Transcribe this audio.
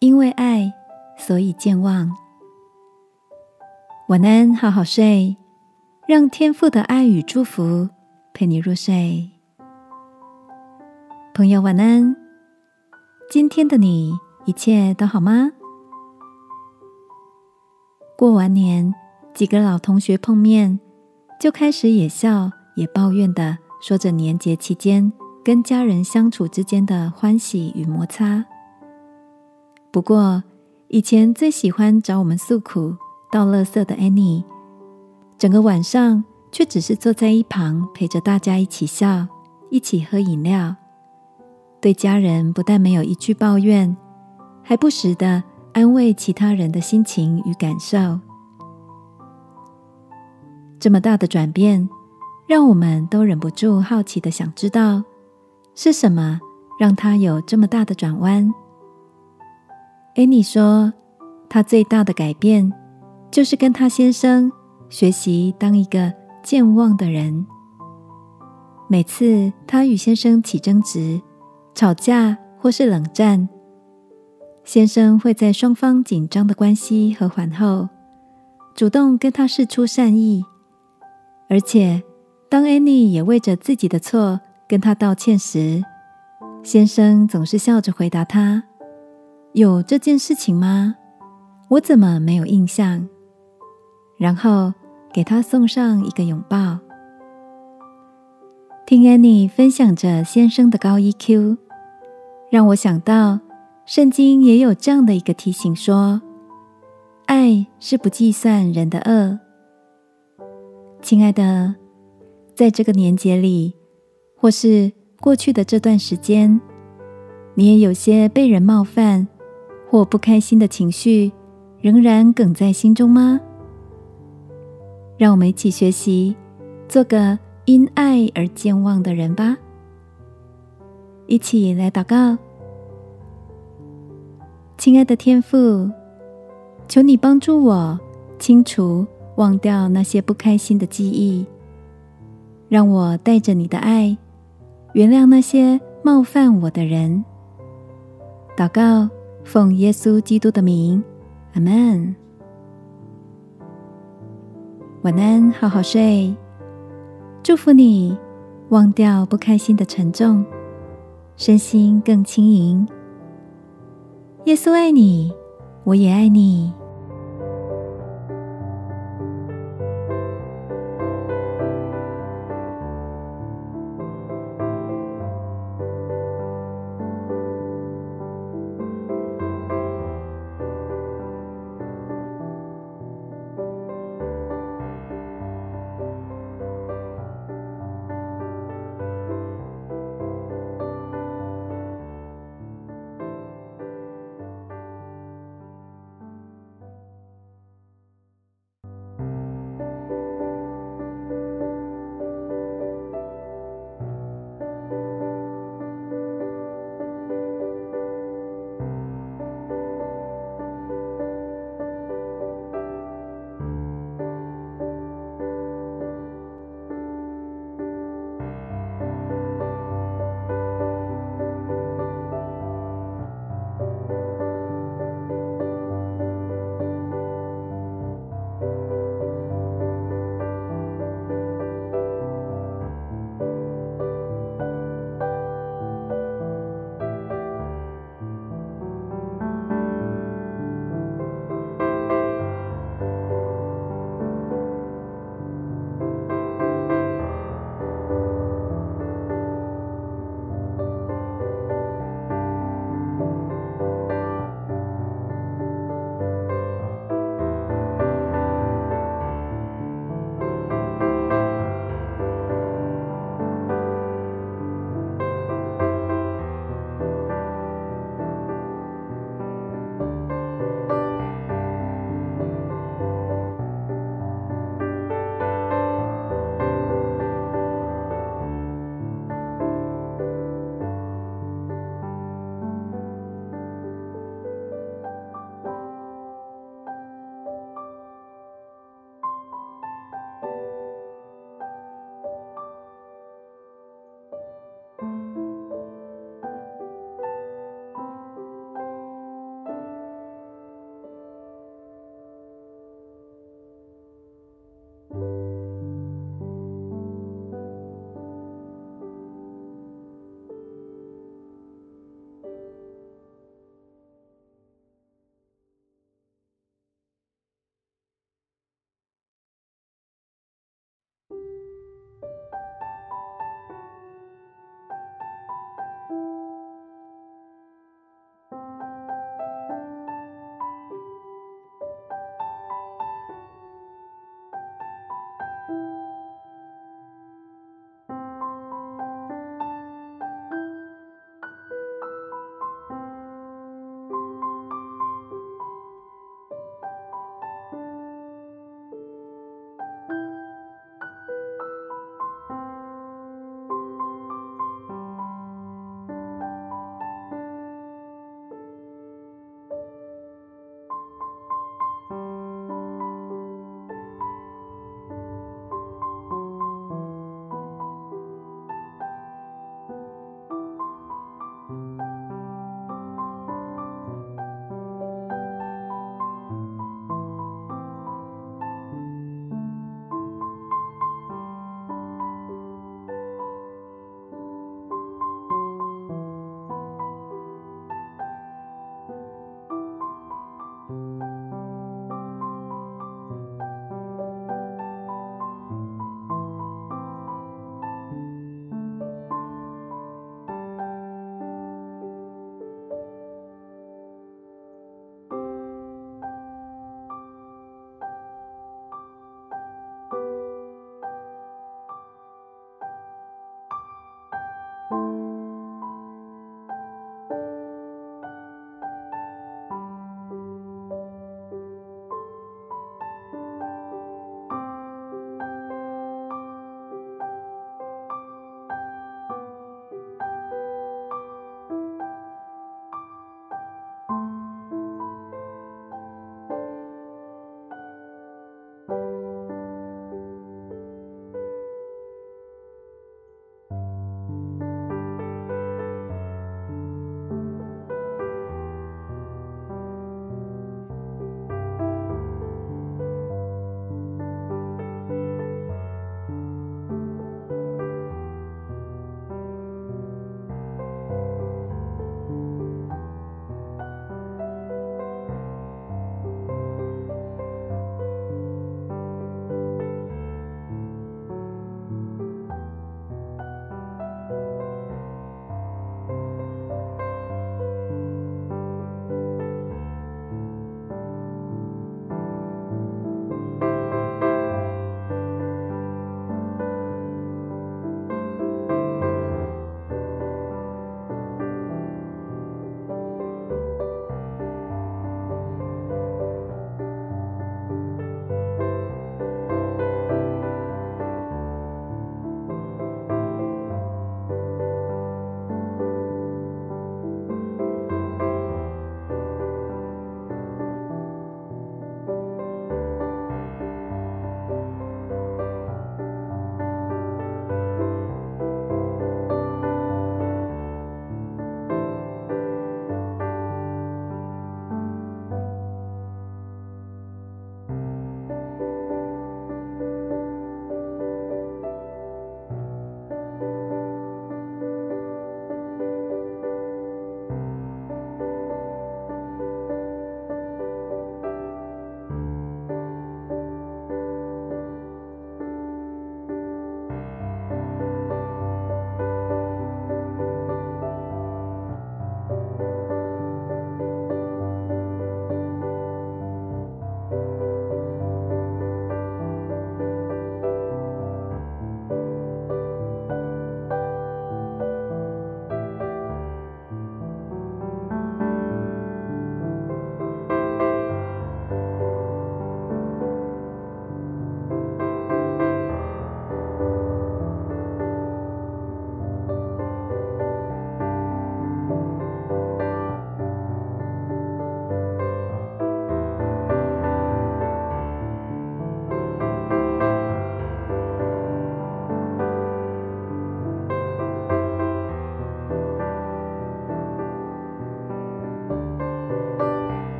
因为爱，所以健忘。晚安，好好睡，让天父的爱与祝福陪你入睡。朋友，晚安。今天的你一切都好吗？过完年，几个老同学碰面，就开始也笑也抱怨的说着年节期间跟家人相处之间的欢喜与摩擦。不过，以前最喜欢找我们诉苦、倒垃圾的 Annie，整个晚上却只是坐在一旁陪着大家一起笑，一起喝饮料。对家人不但没有一句抱怨，还不时的安慰其他人的心情与感受。这么大的转变，让我们都忍不住好奇的想知道，是什么让他有这么大的转弯？Annie 说，她最大的改变，就是跟她先生学习当一个健忘的人。每次她与先生起争执。吵架或是冷战，先生会在双方紧张的关系和缓后，主动跟她示出善意。而且，当 Annie 也为着自己的错跟他道歉时，先生总是笑着回答他：“有这件事情吗？我怎么没有印象？”然后给他送上一个拥抱。听 Annie 分享着先生的高 EQ，让我想到圣经也有这样的一个提醒：说，爱是不计算人的恶。亲爱的，在这个年节里，或是过去的这段时间，你也有些被人冒犯或不开心的情绪，仍然梗在心中吗？让我们一起学习，做个。因爱而健忘的人吧，一起来祷告。亲爱的天父，求你帮助我清除、忘掉那些不开心的记忆，让我带着你的爱，原谅那些冒犯我的人。祷告，奉耶稣基督的名，阿门。晚安，好好睡。祝福你，忘掉不开心的沉重，身心更轻盈。耶稣爱你，我也爱你。